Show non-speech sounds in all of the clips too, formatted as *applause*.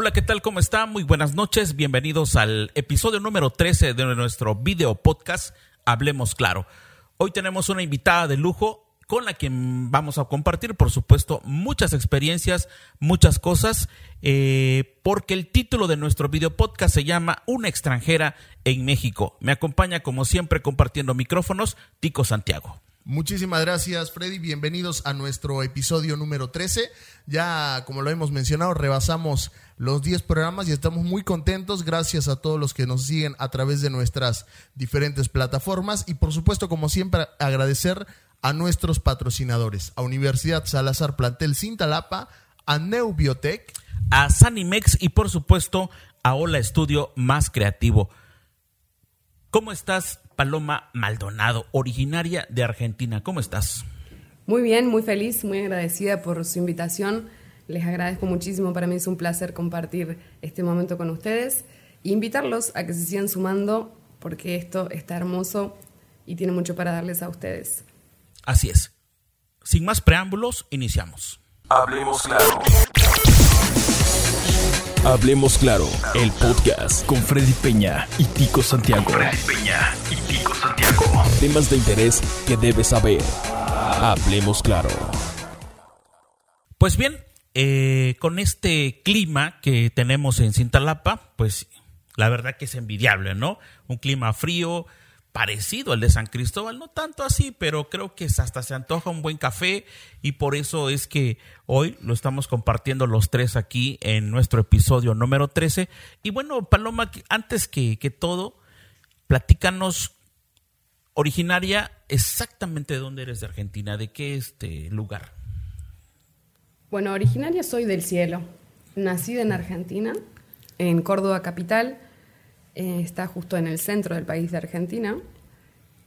Hola, ¿qué tal? ¿Cómo está? Muy buenas noches. Bienvenidos al episodio número 13 de nuestro video podcast Hablemos Claro. Hoy tenemos una invitada de lujo con la que vamos a compartir, por supuesto, muchas experiencias, muchas cosas, eh, porque el título de nuestro video podcast se llama Una extranjera en México. Me acompaña, como siempre, compartiendo micrófonos, Tico Santiago. Muchísimas gracias, Freddy. Bienvenidos a nuestro episodio número 13. Ya, como lo hemos mencionado, rebasamos los 10 programas y estamos muy contentos. Gracias a todos los que nos siguen a través de nuestras diferentes plataformas. Y por supuesto, como siempre, agradecer a nuestros patrocinadores, a Universidad Salazar Plantel Cintalapa, a Neubiotech, a Sanimex y por supuesto a Hola Estudio Más Creativo. ¿Cómo estás, Paloma Maldonado, originaria de Argentina? ¿Cómo estás? Muy bien, muy feliz, muy agradecida por su invitación. Les agradezco muchísimo, para mí es un placer compartir este momento con ustedes e invitarlos a que se sigan sumando porque esto está hermoso y tiene mucho para darles a ustedes. Así es. Sin más preámbulos, iniciamos. Hablemos claro. Hablemos claro, el podcast con Freddy Peña y Tico Santiago. Freddy Peña y Tico Santiago. Temas de interés que debes saber. Hablemos claro. Pues bien, eh, con este clima que tenemos en Cintalapa, pues la verdad que es envidiable, ¿no? Un clima frío, parecido al de San Cristóbal, no tanto así, pero creo que hasta se antoja un buen café y por eso es que hoy lo estamos compartiendo los tres aquí en nuestro episodio número 13. Y bueno, Paloma, antes que, que todo, platícanos originaria exactamente de dónde eres de Argentina, de qué este lugar. Bueno, originaria soy del cielo, nacida en Argentina, en Córdoba capital eh, está justo en el centro del país de Argentina,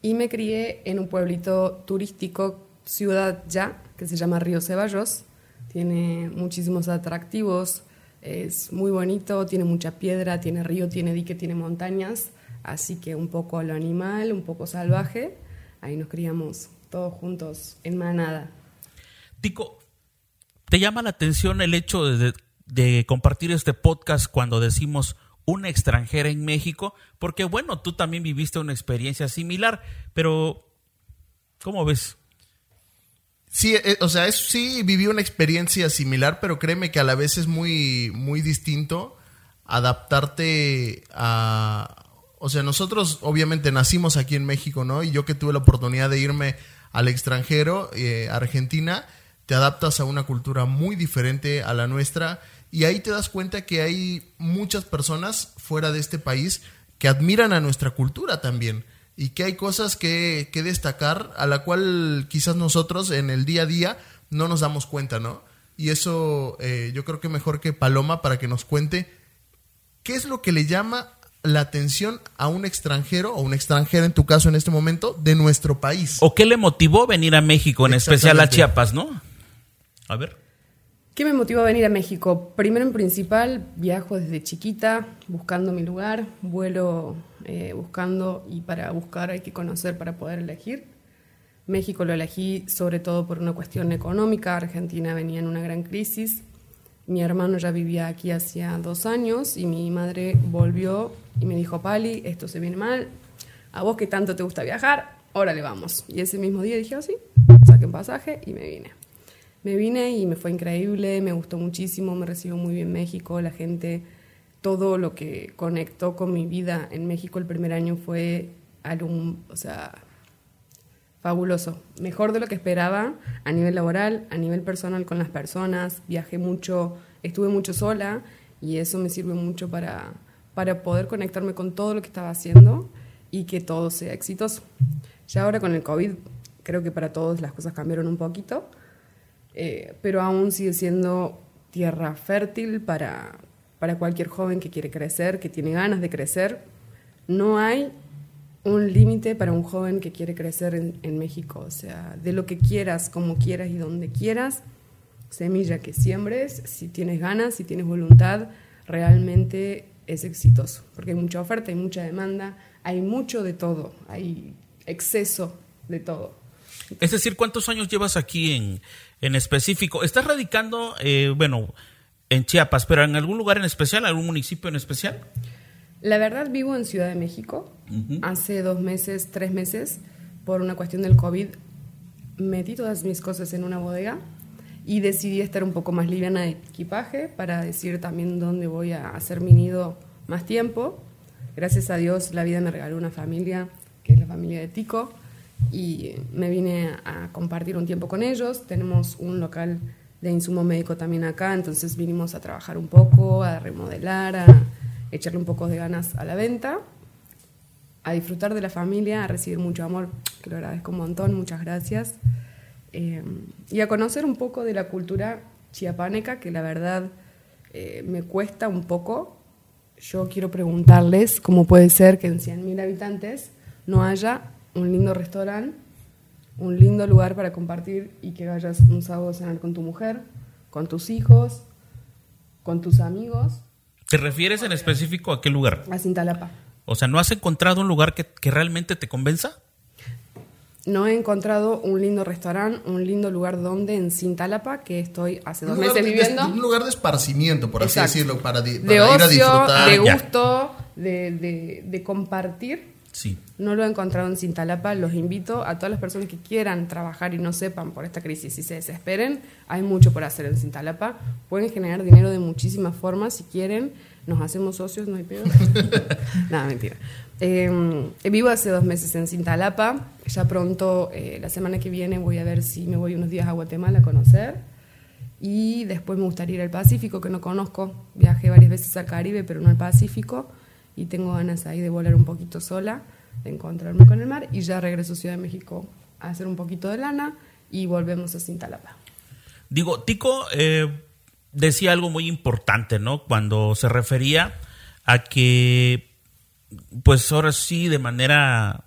y me crié en un pueblito turístico, ciudad ya, que se llama Río Ceballos. Tiene muchísimos atractivos, es muy bonito, tiene mucha piedra, tiene río, tiene dique, tiene montañas, así que un poco a lo animal, un poco salvaje. Ahí nos criamos todos juntos en manada. Tico, ¿te llama la atención el hecho de compartir este podcast cuando decimos una extranjera en México, porque bueno, tú también viviste una experiencia similar, pero ¿cómo ves? Sí, eh, o sea, sí viví una experiencia similar, pero créeme que a la vez es muy, muy distinto adaptarte a... O sea, nosotros obviamente nacimos aquí en México, ¿no? Y yo que tuve la oportunidad de irme al extranjero, eh, Argentina, te adaptas a una cultura muy diferente a la nuestra y ahí te das cuenta que hay muchas personas fuera de este país que admiran a nuestra cultura también y que hay cosas que, que destacar a la cual quizás nosotros en el día a día no nos damos cuenta, ¿no? Y eso eh, yo creo que mejor que Paloma para que nos cuente qué es lo que le llama la atención a un extranjero o un extranjero en tu caso en este momento de nuestro país. ¿O qué le motivó venir a México, en especial a Chiapas, no? A ver. ¿Qué me motivó a venir a México? Primero en principal, viajo desde chiquita, buscando mi lugar, vuelo eh, buscando y para buscar hay que conocer para poder elegir. México lo elegí sobre todo por una cuestión económica, Argentina venía en una gran crisis, mi hermano ya vivía aquí hacía dos años y mi madre volvió y me dijo, Pali, esto se viene mal, a vos que tanto te gusta viajar, órale vamos. Y ese mismo día dije, oh, sí, saqué un pasaje y me vine. Me vine y me fue increíble, me gustó muchísimo, me recibió muy bien México, la gente, todo lo que conectó con mi vida en México el primer año fue algo, o sea, fabuloso, mejor de lo que esperaba a nivel laboral, a nivel personal con las personas, viajé mucho, estuve mucho sola y eso me sirve mucho para, para poder conectarme con todo lo que estaba haciendo y que todo sea exitoso. Ya ahora con el COVID creo que para todos las cosas cambiaron un poquito, eh, pero aún sigue siendo tierra fértil para, para cualquier joven que quiere crecer, que tiene ganas de crecer. No hay un límite para un joven que quiere crecer en, México. O sea, de lo que quieras, como quieras y donde quieras, semilla que siembres, si tienes ganas, si tienes voluntad, realmente es exitoso. Porque hay mucha oferta, hay mucha demanda, hay mucho de todo, hay exceso de todo. Es decir, ¿cuántos años llevas aquí en, en específico? ¿Estás radicando, eh, bueno, en Chiapas, pero en algún lugar en especial, algún municipio en especial. La verdad vivo en Ciudad de México. Hace dos meses, tres meses, por una cuestión del COVID, metí todas mis cosas en una bodega y decidí estar un poco más liviana de equipaje para decir también dónde voy a hacer mi nido más tiempo. Gracias a Dios la vida me regaló una familia, que es la familia de Tico, y me vine a compartir un tiempo con ellos. Tenemos un local de insumo médico también acá, entonces vinimos a trabajar un poco, a remodelar, a echarle un poco de ganas a la venta, a disfrutar de la familia, a recibir mucho amor, que lo agradezco un montón, muchas gracias, eh, y a conocer un poco de la cultura chiapaneca, que la verdad eh, me cuesta un poco. Yo quiero preguntarles cómo puede ser que en 100.000 habitantes no haya un lindo restaurante, un lindo lugar para compartir y que vayas un sábado a cenar con tu mujer, con tus hijos, con tus amigos. ¿Te refieres en específico a qué lugar? A Cintalapa. O sea, ¿no has encontrado un lugar que, que realmente te convenza? No he encontrado un lindo restaurante, un lindo lugar donde en Cintalapa, que estoy hace dos meses de- viviendo. un lugar de esparcimiento, por así decirlo, para, di- para de ir a disfrutar. de gusto, de, de- de compartir. Sí. No lo he encontrado en Cintalapa. Los invito a todas las personas que quieran trabajar y no sepan por esta crisis y se desesperen. Hay mucho por hacer en Cintalapa. Pueden generar dinero de muchísimas formas si quieren. Nos hacemos socios, no hay pedo. *laughs* Nada, mentira. Eh, vivo hace dos meses en Cintalapa. Ya pronto, eh, la semana que viene, voy a ver si me voy unos días a Guatemala a conocer. Y después me gustaría ir al Pacífico, que no conozco. Viajé varias veces al Caribe, pero no al Pacífico. Y tengo ganas ahí de volar un poquito sola, de encontrarme con el mar. Y ya regreso a Ciudad de México a hacer un poquito de lana y volvemos a Cintalapa. Digo, Tico eh, decía algo muy importante, ¿no? Cuando se refería a que, pues ahora sí, de manera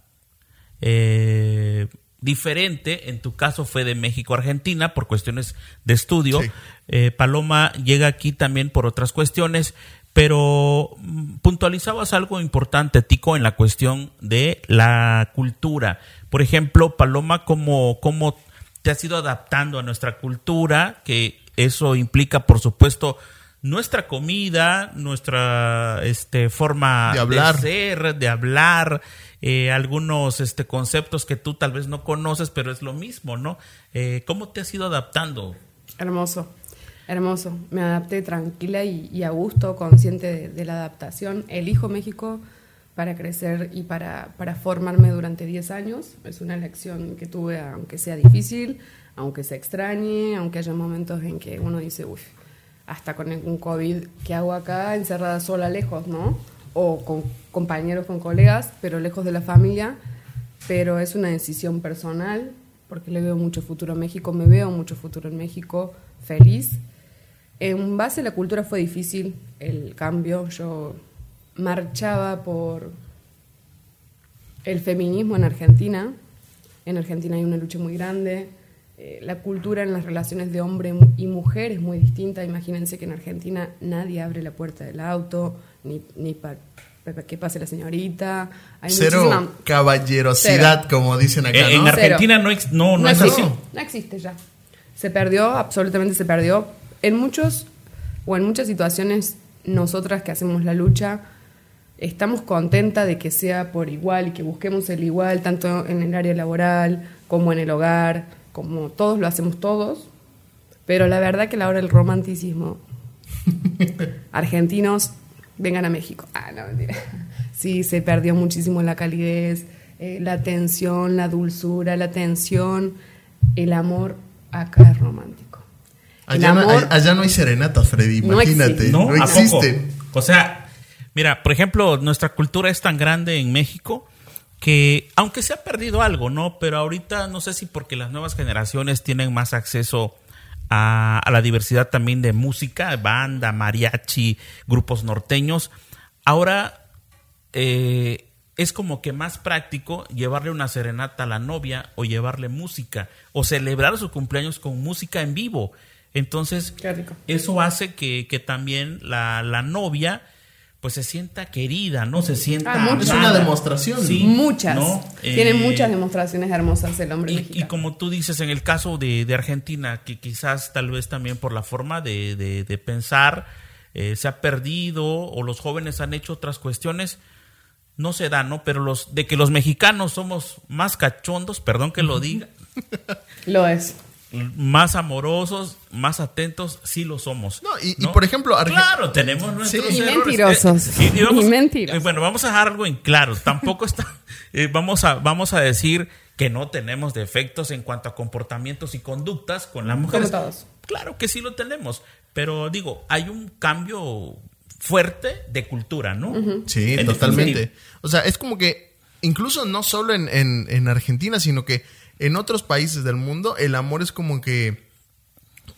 eh, diferente, en tu caso fue de México a Argentina por cuestiones de estudio. Sí. Eh, Paloma llega aquí también por otras cuestiones, pero mm, puntualizabas algo importante, Tico, en la cuestión de la cultura. Por ejemplo, Paloma, ¿cómo, cómo te has ido adaptando a nuestra cultura? Que eso implica, por supuesto, nuestra comida, nuestra este, forma De hablar. ser, de hablar, eh, algunos este, conceptos que tú tal vez no conoces, pero es lo mismo, ¿no? Eh, ¿Cómo te has ido adaptando? Hermoso, hermoso. Me adapté tranquila y, a gusto, consciente de, de la adaptación. Elijo México para crecer y para, para formarme durante 10 años. Es una elección que tuve, aunque sea difícil, aunque se extrañe, aunque haya momentos en que uno dice, uff, hasta con un COVID, ¿qué hago acá encerrada sola lejos, no? O con compañeros, con colegas, pero lejos de la familia. Pero es una decisión personal, porque le veo mucho futuro a México, me veo mucho futuro en México, feliz. En base a la cultura fue difícil el cambio. Yo marchaba por el feminismo en Argentina. En Argentina hay una lucha muy grande. Eh, la cultura en las relaciones de hombre y mujer es muy distinta. Imagínense que en Argentina nadie abre la puerta del auto, ni, ni para que pase la señorita. Hay Cero muchísima- caballerosidad, Cero. como dicen acá, Eh, en ¿no? Argentina no, no, no, es existe, así. No existe ya. Se perdió, absolutamente se perdió. En muchos o en muchas situaciones, nosotras que hacemos la lucha, estamos contentas de que sea por igual y que busquemos el igual, tanto en el área laboral como en el hogar, como todos lo hacemos todos. Pero la verdad que a la hora del romanticismo, *laughs* argentinos, vengan a México. Ah, no, mentira. Sí, se perdió muchísimo la calidez, eh, la atención, la dulzura, la atención, el amor acá es romántico. El Allá, no, allá no hay serenatas, Freddy, imagínate. existe. No, existen. O sea, mira, por ejemplo, nuestra cultura es tan grande en México que, aunque se ha perdido algo, ¿no? Pero ahorita no sé si porque las nuevas generaciones tienen más acceso a, a la diversidad también de música, banda, mariachi, grupos norteños. Ahora eh, es como que más práctico llevarle una serenata a la novia o llevarle música o celebrar su cumpleaños con música en vivo. Entonces, Qué rico. eso hace que, que también la, la novia pues se sienta querida, ¿no? Se sienta... Ah. Es una demostración. Sí, muchas. ¿no? Tiene Eh, muchas demostraciones hermosas el hombre y, mexicano. y como tú dices, en el caso de, de Argentina, que quizás tal vez también por la forma de, de- de pensar eh, se ha perdido o los jóvenes han hecho otras cuestiones, no se da, ¿no? Pero los de que los mexicanos somos más cachondos, perdón que lo diga, Lo es. Más amorosos, más atentos, sí lo somos. No, y- y por ejemplo, Arge- claro, tenemos nuestros Y errores. mentirosos. Eh, y- *laughs* y vamos- Y mentirosos. eh, bueno, vamos a dejar algo en claro. Tampoco está. *laughs* eh, vamos a vamos a decir que no tenemos defectos en cuanto a comportamientos y conductas con las mujeres. Claro que sí lo tenemos, pero digo, hay un cambio fuerte de cultura, ¿no? Sí, En totalmente. O sea, es como que incluso no solo en, en- en Argentina, sino que en otros países del mundo el amor es como que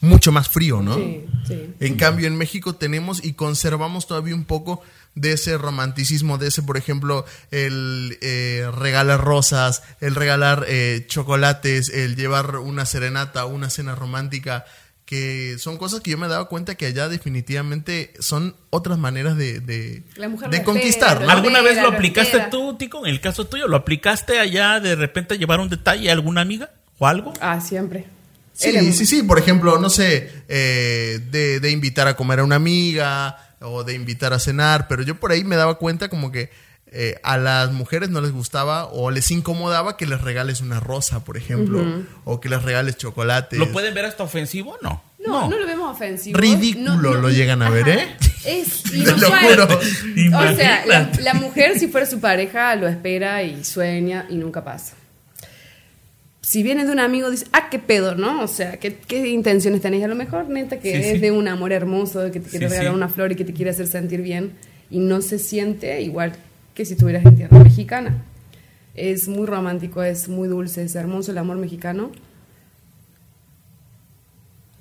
mucho más frío, ¿no? Sí, sí. En cambio, en México tenemos y conservamos todavía un poco de ese romanticismo, de ese, por ejemplo, el eh, regalar rosas, el regalar eh, chocolates, el llevar una serenata, una cena romántica, que son cosas que yo me daba cuenta que allá definitivamente son otras maneras de, de, La mujer de lo conquistar. espera, ¿no? lo ¿Alguna vez espera, lo lo aplicaste espera. tú, Tico? En el caso tuyo, ¿lo aplicaste allá de repente a llevar un detalle a alguna amiga o algo? Ah, siempre. Sí, Era- sí, sí. Por ejemplo, no sé, eh, de, de invitar a comer a una amiga o de invitar a cenar, pero yo por ahí me daba cuenta como que eh, a las mujeres no les gustaba o les incomodaba que les regales una rosa, por ejemplo, o que les regales chocolates. ¿Lo pueden ver hasta ofensivo? No. No, no, lo vemos ofensivo. Ridículo No, no. lo llegan a ver, ¿eh? Es *laughs* Te lo inusual. juro. O sea, la, mujer, si fuera su pareja, lo espera y sueña y nunca pasa. Si viene de un amigo, dice, ah, qué pedo, ¿no? O sea, ¿qué, qué intenciones tenéis? A lo mejor, neta, que Sí, es sí. de un amor hermoso, de que te quiere Sí, regalar sí. una flor y que te quiere hacer sentir bien y no se siente igual que si estuvieras en tierra mexicana. Es muy romántico, es muy dulce, es hermoso el amor mexicano,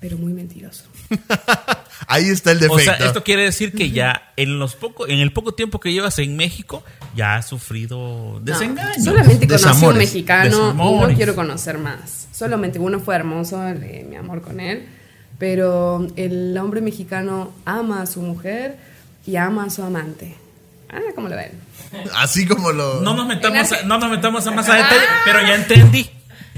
pero muy mentiroso. *laughs* Ahí está el O defecto. sea, esto quiere decir que ya en los poco, en el poco tiempo que llevas en México, ya has sufrido No, desengaños. solamente conocí a un Desamores. mexicano y no Desamores. quiero conocer más. Solamente uno fue hermoso, el de mi amor con él, pero el hombre mexicano ama a su mujer y ama a su amante. Ah, ¿cómo lo ven? Así como lo... No nos metamos, a, no nos metamos a más a detalle, pero ya entendí.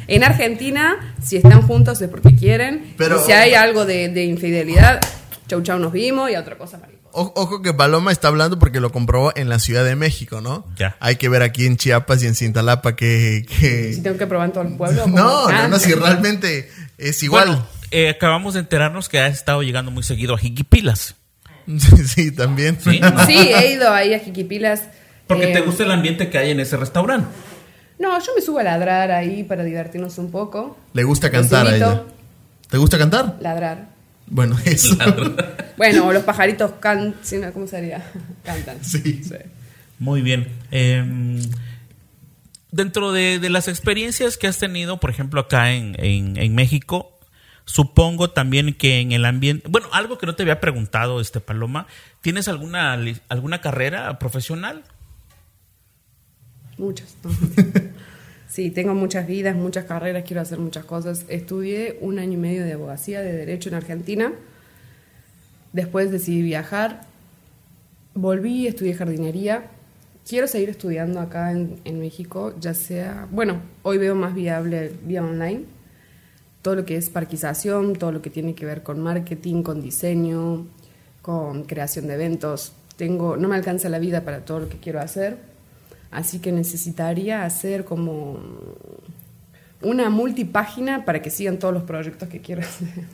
En Argentina, si están juntos es porque quieren. Pero- y si hay algo de, de infidelidad, chau chau nos vimos y a otra cosa, marico. O- Ojo que Paloma está hablando porque lo comprobó en la Ciudad de México, ¿no? Ya. Hay que ver aquí en Chiapas y en Cintalapa que... que- Si tengo que probar en todo el pueblo. No, Ah. no, no, si realmente es igual. Bueno, eh, acabamos de enterarnos que has estado llegando muy seguido a Jiquipilas. Sí, *laughs* sí, también. ¿sí? ¿No? Sí, he ido ahí a Jiquipilas. Porque eh, te gusta el ambiente que hay en ese restaurante. No, yo me subo a ladrar ahí para divertirnos un poco. Le gusta cantar a ella. ¿Te gusta cantar? Ladrar. Bueno, *laughs* eso. Bueno, o los pajaritos can... sí, no, ¿Cómo sería? *laughs* Cantan. Sí. Muy bien. Eh, dentro de, de las experiencias que has tenido, por ejemplo, acá en, en- en México, supongo también que en el ambiente, bueno, algo que no te había preguntado, este Paloma, ¿tienes alguna alguna carrera profesional? Muchas. ¿no? *laughs* Sí, tengo muchas vidas, muchas carreras, quiero hacer muchas cosas. Estudié un año y medio de abogacía, de derecho en Argentina. Después decidí viajar. Volví, estudié jardinería. Quiero seguir estudiando acá en, en México, ya sea, bueno, hoy veo más viable vía online. Todo lo que es parquización, todo lo que tiene que ver con marketing, con diseño, con creación de eventos. Tengo, no me alcanza la vida para todo lo que quiero hacer, así que necesitaría hacer como una multipágina para que sigan todos los proyectos que quiero hacer.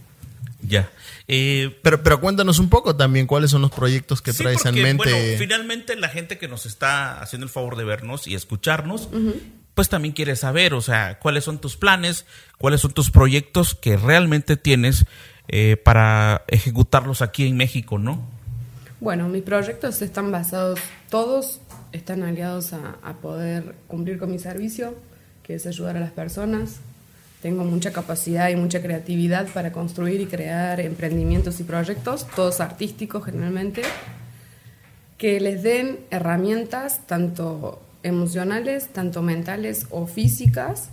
Ya. Eh, Pero, pero cuéntanos un poco también cuáles son los proyectos que Sí, traes porque, en mente. Bueno, finalmente la gente que nos está haciendo el favor de vernos y escucharnos, pues también quiere saber, o sea, cuáles son tus planes, cuáles son tus proyectos que realmente tienes eh, para ejecutarlos aquí en México, ¿no? Bueno, mis proyectos están basados, todos están aliados a, poder cumplir con mi servicio, que es ayudar a las personas. Tengo mucha capacidad y mucha creatividad para construir y crear emprendimientos y proyectos, todos artísticos generalmente, que les den herramientas tanto emocionales, tanto mentales o físicas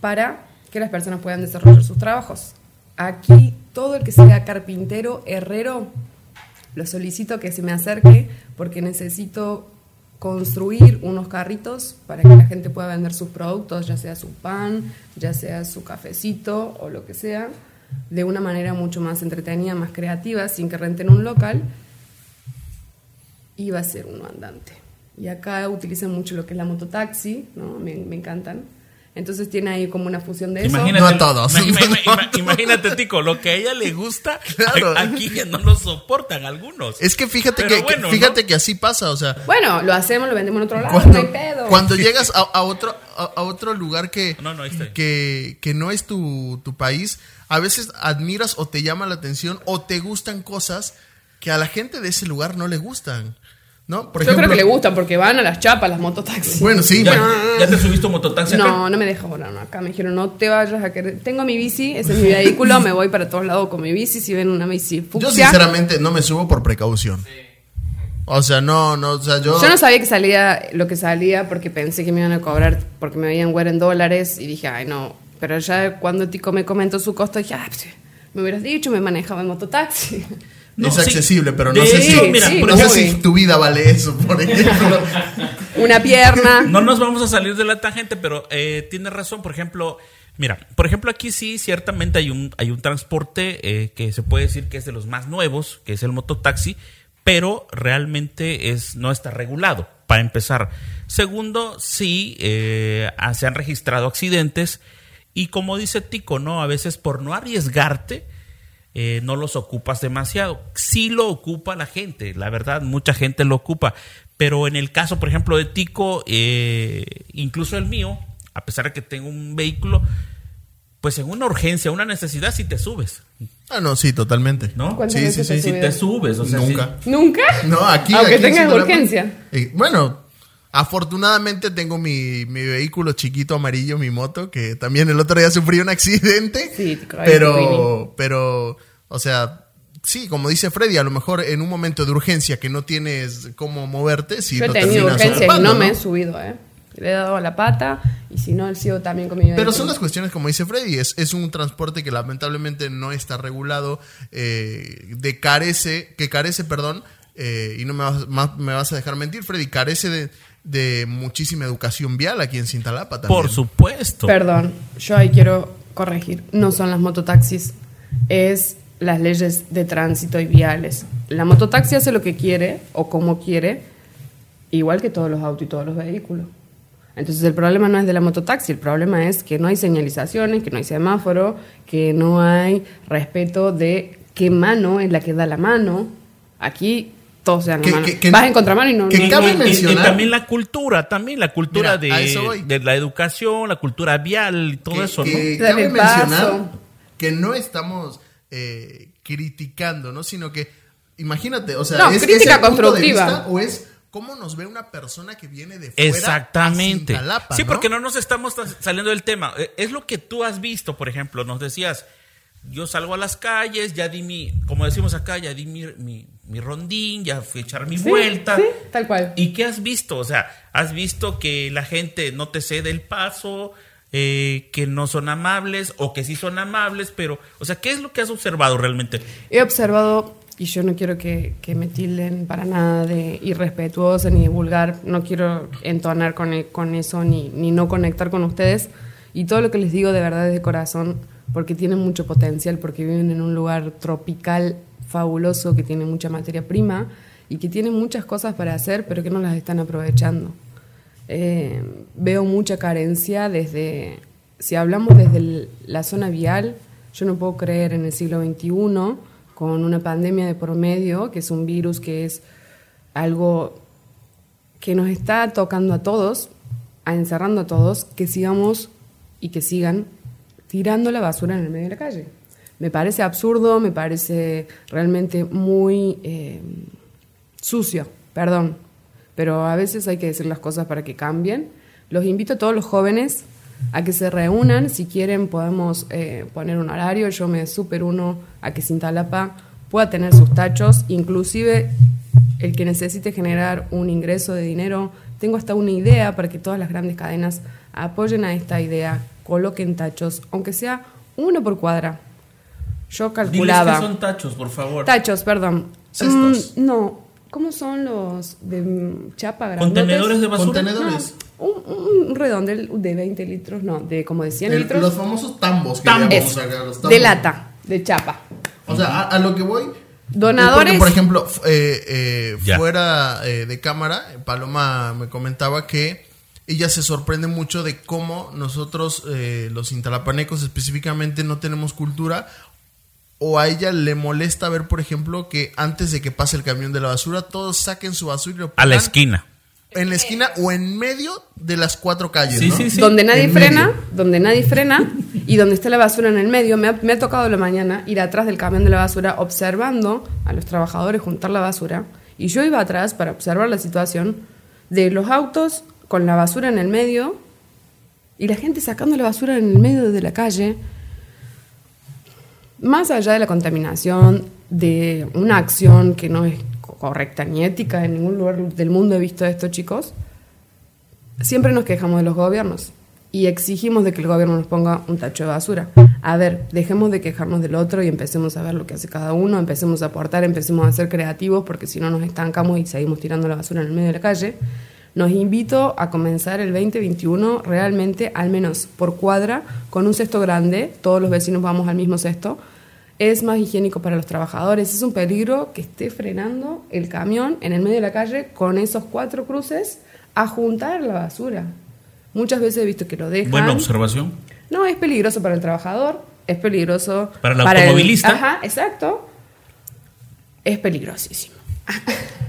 para que las personas puedan desarrollar sus trabajos. Aquí todo el que sea carpintero, herrero, lo solicito que se me acerque porque necesito construir unos carritos para que la gente pueda vender sus productos, ya sea su pan, ya sea su cafecito o lo que sea, de una manera mucho más entretenida, más creativa, sin que renten un local. Y va a ser uno andante. Y acá utilizan mucho lo que es la mototaxi, ¿no? me, me encantan. Entonces tiene ahí como una fusión de eso. No a todos. Imagínate, No Tico, lo que a ella le gusta, *laughs* Claro. aquí que no lo soportan algunos. Es que fíjate, Pero que, bueno, fíjate ¿no? que así pasa, o sea, Bueno, lo hacemos, lo vendemos en otro lado, cuando, no hay pedo. cuando llegas a, a otro a, a otro lugar que, que, que no es tu, tu país, a veces admiras o te llama la atención o te gustan cosas que a la gente de ese lugar no le gustan, ¿no? Por Yo creo que le gustan porque van a las chapas, las mototaxis. Bueno, sí, ¿Ya, bueno, ya te subiste un mototaxi acá? No, no me deja volar no, acá. Me dijeron, no te vayas a querer. Tengo mi bici, ese es mi vehículo, me voy para todos lados con mi bici. Si ven una bici yo fucsia. sinceramente no me subo por precaución. O sea, no, no, o sea, yo... Yo no sabía que salía lo que salía porque pensé que me iban a cobrar porque me veían güera en dólares y dije, ay, no. Pero ya cuando Tico me comentó su costo, dije, ah, pues, me hubieras dicho, me manejaba en mototaxi. No, es sí. accesible, pero no De sé si, mira, sí, por no sé ejemplo, si tu vida vale eso, por *laughs* ejemplo. Una pierna. No nos vamos a salir de la tangente, pero eh, tiene razón. Por ejemplo, mira, por ejemplo, aquí sí, ciertamente hay un, hay un transporte eh, que se puede decir que es de los más nuevos, que es el mototaxi, pero realmente es, no está regulado, para empezar. Segundo, sí, eh, se han registrado accidentes y como dice Tico, ¿no? A veces por no arriesgarte, eh, no los ocupas demasiado. Sí lo ocupa la gente, la verdad, mucha gente lo ocupa. Pero en el caso, por ejemplo, de Tico, eh, incluso el mío, a pesar de que tengo un vehículo, pues en una urgencia, una necesidad, sí te subes, Ah, no, sí, totalmente. ¿no? ¿Cuántas Sí, sí, sí, Si te subes, o sea, Nunca. ¿Nunca? No, aquí. Aunque aquí tengas urgencia. Eh, bueno, afortunadamente tengo mi, mi vehículo chiquito amarillo, mi moto, que también el otro día sufrí un accidente. *laughs* Sí, pero, pero, o sea, sí, como dice Freddy, a lo mejor en un momento de urgencia que no tienes cómo moverte, sí Yo he lo tenido urgencias y no me he ¿no? subido, ¿eh? Le he dado a la pata y si no, he sido también con mi Pero son las cuestiones, como dice Freddy, es, es un transporte que lamentablemente no está regulado, eh, de carece, que carece, perdón, eh, y no me vas, más- me vas a dejar mentir, Freddy, carece de, de muchísima educación vial aquí en Cintalapa también. Por supuesto. Perdón, yo ahí quiero corregir. No son las mototaxis, es las leyes de tránsito y viales. La mototaxi hace lo que quiere o como quiere, igual que todos los autos y todos los vehículos. Entonces el problema no es de la mototaxi, el problema es que no hay señalizaciones, que no hay semáforo, que no hay respeto de qué mano es la que da la mano. Aquí todos se dan la Que- mano. que- que- Vas en contramano y no... que no- cabe Y- y- y mencionar- también la cultura, también la cultura Mira, de, de la educación, la cultura vial y todo que, eso, ¿no? cabe mencionar que no estamos eh, criticando, ¿no? Sino que, imagínate, o sea, No, es, crítica es el punto de constructiva. vista o es cómo nos ve una persona que viene de fuera Exactamente. Cintalapa, sí, porque no nos estamos ta- saliendo del tema. Eh, Es lo que tú has visto, por ejemplo, nos decías, yo salgo a las calles, ya di mi, como decimos acá, ya di mi, mi, mi rondín, ya fui a echar mi Sí, vuelta. sí, tal cual. ¿Y qué has visto? O sea, has visto que la gente no te cede el paso, eh, que no son amables o que sí son amables, pero, o sea, ¿qué es lo que has observado realmente? He observado, y yo no quiero que, que me tilden para nada de irrespetuosa ni de vulgar, no quiero entonar con, e- con eso ni, ni no conectar con ustedes. Y todo lo que les digo de verdad es de corazón, porque tienen mucho potencial, porque viven en un lugar tropical fabuloso, que tiene mucha materia prima y que tiene muchas cosas para hacer, pero que no las están aprovechando. Eh, veo mucha carencia desde, si hablamos desde la zona vial, yo no puedo creer en el siglo XXI, con una pandemia de por medio, que es un virus que es algo que nos está tocando a todos, a encerrando a todos, que sigamos y que sigan tirando la basura en el medio de la calle. Me parece absurdo, me parece realmente muy eh, sucio, perdón, pero a veces hay que decir las cosas para que cambien. Los invito a todos los jóvenes a que se reúnan, si quieren podemos eh, poner un horario, yo me super uno a que Cintalapa pueda tener sus tachos, inclusive el que necesite generar un ingreso de dinero, tengo hasta una idea para que todas las grandes cadenas apoyen a esta idea, coloquen tachos, aunque sea uno por cuadra. Yo Diles calculaba... que son tachos, por favor. Tachos, perdón. Cestos. Mm, no, ¿cómo son los de mm, chapa grandotes? Contenedores de basura. Contenedores. No, un, un redondel de 20 litros, no, de como de 100 El- litros. los famosos tambos que Tambos. llamamos acá, los tambos. de lata, de chapa. O sea, a, a lo que voy. Donadores. es porque, por ejemplo, eh, eh, fuera eh, de cámara, Paloma me comentaba que ella se sorprende mucho de cómo nosotros, eh, los intalapanecos específicamente, no tenemos cultura. O a ella le molesta ver, por ejemplo, que antes de que pase el camión de la basura, todos saquen su basura y lo A la esquina. En la esquina o en medio de las cuatro calles. Sí, ¿no? sí, sí. donde nadie En frena, medio. donde nadie frena y donde está la basura en el medio. Me ha, me ha tocado la mañana ir atrás del camión de la basura observando a los trabajadores juntar la basura y yo iba atrás para observar la situación de los autos con la basura en el medio y la gente sacando la basura en el medio de la calle. Más allá de la contaminación, de una acción que no es co- correcta ni ética, en ningún lugar del mundo he visto esto, chicos, siempre nos quejamos de los gobiernos y exigimos de que el gobierno nos ponga un tacho de basura. A ver, dejemos de quejarnos del otro y empecemos a ver lo que hace cada uno, empecemos a aportar, empecemos a ser creativos, porque si no nos estancamos y seguimos tirando la basura en el medio de la calle. Nos invito a comenzar el 2021 realmente, al menos por cuadra, con un cesto grande, todos los vecinos vamos al mismo cesto. Es más higiénico para los trabajadores, es un peligro que esté frenando el camión en el medio de la calle con esos cuatro cruces a juntar la basura. Muchas veces he visto que lo dejan. Buena observación. No, es peligroso para el trabajador, es peligroso Para el automovilista. Ajá, exacto. Es peligrosísimo. *laughs*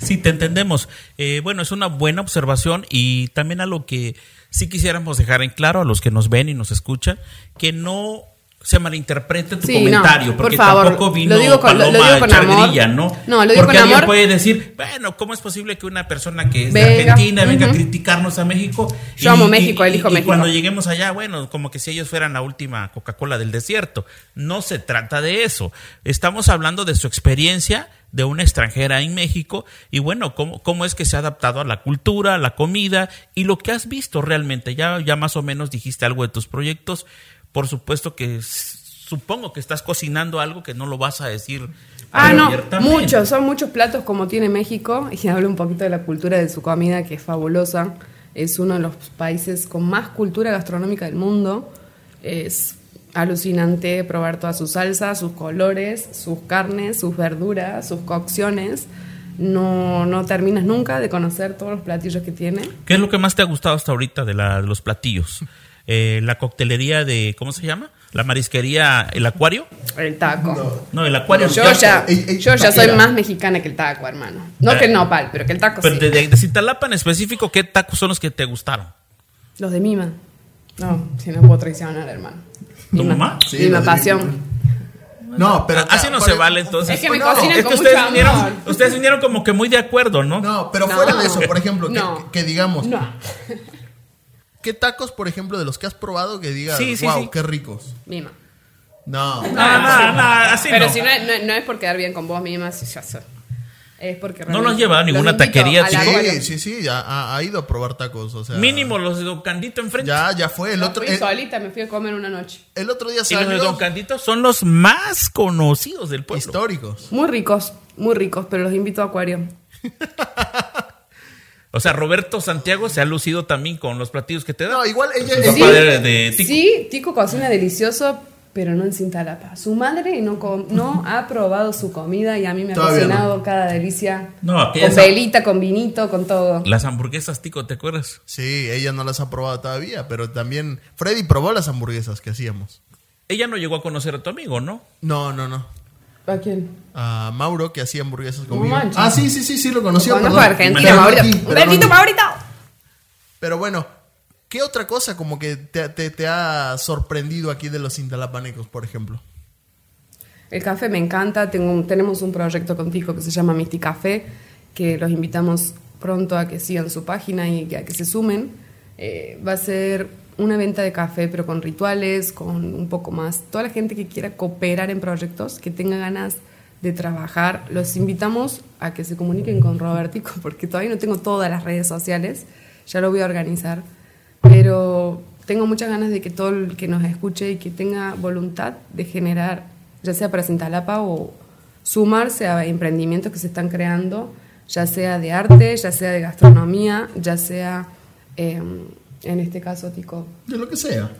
Sí, te entendemos. Eh, bueno, es una buena observación y también a lo que sí quisiéramos dejar en claro a los que nos ven y nos escuchan, que no se malinterprete tu Sí, comentario, no, por porque favor, tampoco vino lo digo con- lo- lo Paloma digo con Charguerilla, amor. ¿no? No, lo digo porque con alguien amor. puede decir, bueno, ¿cómo es posible que una persona que es de Venga, Argentina venga a criticarnos a México? Yo amo México, elijo y México. cuando lleguemos allá, bueno, como que si ellos fueran la última Coca-Cola del desierto. No se trata de eso. Estamos hablando de su experiencia de una extranjera en México y bueno, cómo, cómo es que se ha adaptado a la cultura, a la comida y lo que has visto realmente. Ya, ya más o menos dijiste algo de tus proyectos. Por supuesto que supongo que estás cocinando algo que no lo vas a decir. Ah, no, muchos, son muchos platos como tiene México *laughs* y hablo un poquito de la cultura de su comida que es fabulosa. Es uno de los países con más cultura gastronómica del mundo. Es alucinante probar todas sus salsas, sus colores, sus carnes, sus verduras, sus cocciones. No, no terminas nunca de conocer todos los platillos que tiene. ¿Qué es lo que más te ha gustado hasta ahorita de, la- de los platillos? Eh, la coctelería de, ¿cómo se llama? La marisquería, el acuario. El taco. No, el acuario. Yo ya- yo ya soy más mexicana que el taco, hermano. No que el nopal, pero que el taco Pero sí. de, de, de Cintalapa en específico, ¿qué tacos son los que te gustaron? Los de Mima. No, si no puedo traicionar, hermano. ¿Tu mamá? Sí, Mima pasión. No, pero. Así no se el- vale entonces. Es que me No, cocinan Es con que mucho ustedes amor. vinieron, ustedes vinieron como que muy de acuerdo, ¿no? No, pero No. fuera de eso, por ejemplo, que, No. que digamos, No. ¿Qué tacos, por ejemplo, de los que has probado que digas, Sí, sí, wow, sí. qué ricos? Mima. No. No, no, no, así Pero no. si no, es- no, no es por quedar bien con vos, Mima, si ya sé. Es porque No los realmente lleva a ninguna taquería, acuario. Sí, sí, sí, ya ha, ha ido a probar tacos, o sea. Mínimo los de Don Candito enfrente. Ya, ya fue. El No, otro, fui el, solita, me fui a comer una noche. el otro día y los de salió Don Candito son los más conocidos del pueblo. históricos. Muy ricos, muy ricos, pero los invito a acuario. *laughs* O sea, Roberto Santiago se ha lucido también con los platillos que te. No, igual ella. Ella- papá de, de Tico. Sí, Tico cocina delicioso, pero no en Cintalapa. Su madre no, ha probado su comida y a mí me ha Todavía cocinado cada delicia. No, con velita, con vinito, con todo. Las hamburguesas, Tico, ¿te acuerdas? Sí, ella no las ha probado todavía, pero también Freddy probó las hamburguesas que hacíamos. Ella no llegó a conocer a tu amigo, ¿no? No, no, no. ¿A quién? A Mauro que hacía hamburguesas conmigo. manches. ah, sí, sí, sí, sí, lo conocí. Conozco perdón. a Argentina, Pero no Maurito. aquí, ¡Un pero. Maurito! Bueno, ¿qué otra cosa como que te, te- te ha sorprendido aquí de los intalapanecos, por ejemplo? El café me encanta. Tengo un- tenemos un proyecto contigo que se llama Misti Café, que los invitamos pronto a que sigan su página y que- a que se sumen. Eh, va a ser una venta de café, pero con rituales, con un poco más. Toda la gente que quiera cooperar en proyectos, que tenga ganas de trabajar, los invitamos a que se comuniquen con Robertico, *laughs* porque todavía no tengo todas las redes sociales, ya lo voy a organizar, pero tengo muchas ganas de que todo el que nos escuche y que tenga voluntad de generar, ya sea para Cintalapa o sumarse a emprendimientos que se están creando, ya sea de arte, ya sea de gastronomía, ya sea, eh, en este caso, Tico, De lo que sea.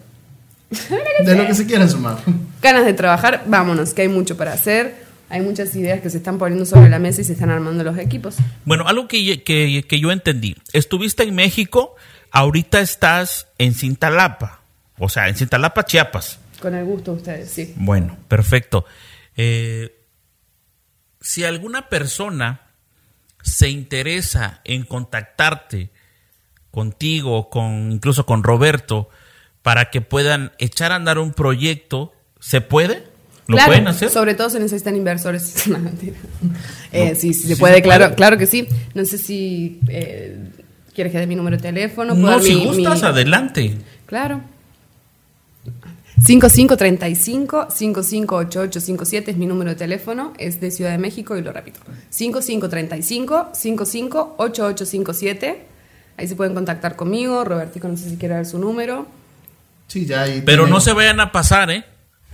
*laughs* De lo que se quiera sumar. ganas de trabajar, vámonos, que hay mucho para hacer, hay muchas ideas que se están poniendo sobre la mesa y se están armando los equipos. Bueno, algo que, que, que yo entendí. Estuviste en México, ahorita estás en Cintalapa. O sea, en Cintalapa, Chiapas. Con el gusto de ustedes, sí. Bueno, perfecto. Eh, si alguna persona se interesa en contactarte contigo, con incluso con Roberto, para que puedan echar a andar un proyecto, ¿se puede? ¿Lo Claro, pueden hacer? Sobre todo se necesitan inversores. *laughs* No, mentira. Eh, sí, sí, se sí puede, se claro, puede. claro que sí. No sé si eh, quieres que dé mi número de teléfono. No, dar si mi- gustas, mi- adelante. Claro. 5535 558857 es mi número de teléfono, es de Ciudad de México y lo repito. 5535 558857. Ahí se pueden contactar conmigo, Robertico no sé si quiere dar su número. Sí, ya ahí Pero tiene- no se vayan a pasar, ¿eh?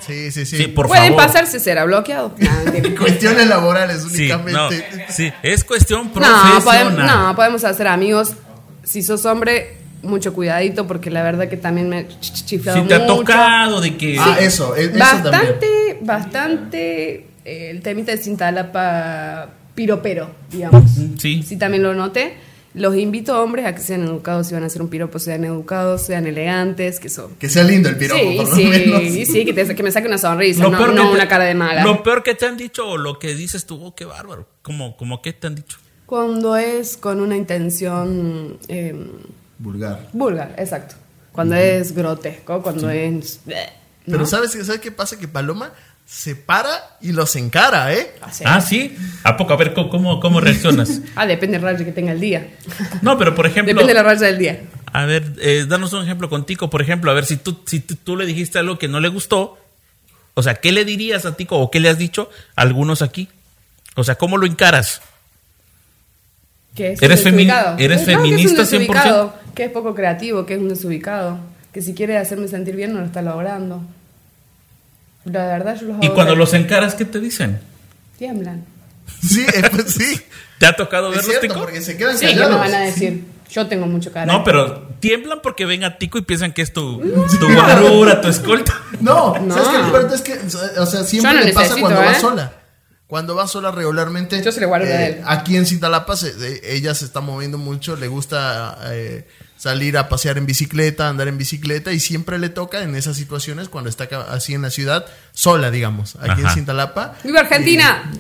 Sí, sí, sí. Sí, por Pueden favor. pasarse, será bloqueado. *laughs* Cuestiones laborales Sí, no, únicamente. sí, es cuestión No, profesional. podemos, no, podemos hacer amigos. Si sos hombre, mucho cuidadito porque la verdad que también me he ch- ch- chiflado Si te ha tocado de que... Ah, eso, e- eso bastante, también. bastante eh, el temita de Cintalapa piropero, digamos. Sí. Sí, también lo noté. Los invito, hombres, a que sean educados. Si van a hacer un piropo, sean educados, sean elegantes, que son. Que sea lindo el piropo, sí, por lo sí, menos. y sí, que, te- que me saque una sonrisa, Lo no, peor no que te- una cara de mala. Lo peor que te han dicho o lo que dices tú, oh, qué bárbaro. Como, como que te han dicho. Cuando es con una intención eh, Vulgar. vulgar, exacto. Cuando es grotesco, cuando es. ¿no? Pero ¿sabes, ¿sabes qué pasa? Que Paloma se para y los encara, ¿eh? Ah, sí. ¿A poco? A ver, ¿cómo- ¿cómo, cómo reaccionas? *laughs* Ah, depende del rayo que tenga el día. No, pero por ejemplo... Depende de la raya del día. A ver, eh, danos un ejemplo contigo, por ejemplo, a ver si tú, si tú, tú le dijiste algo que no le gustó, o sea, ¿qué le dirías a Tico o qué le has dicho a algunos aquí? O sea, ¿cómo lo encaras? Que es ¿Eres femi- eres No, que es un feminista desubicado, Que es poco creativo, que es un desubicado. Que si quiere hacerme sentir bien no lo está logrando. La verdad yo los Y cuando los encaras, ¿qué te dicen? Tiemblan. Sí, eh, pues sí. *laughs* ¿Te ha tocado Es verlos, cierto, Tico? porque se quedan Sí, que me callados. van a decir. Yo tengo mucho carácter. No, pero tiemblan porque ven a Tico y piensan que es tu, tu guarura, tu escolta. No, No. ¿sabes qué? Lo peor es que, o sea, siempre Yo no le pasa necesito, cuando va ¿eh? sola. Cuando va sola regularmente. Yo se le guardo a él. Aquí en Cintalapa, se- eh, ella se está moviendo mucho, le gusta eh, salir a pasear en bicicleta, andar en bicicleta, y siempre le toca en esas situaciones cuando está así en la ciudad, sola, digamos, aquí en. Cintalapa. ¡Viva Argentina!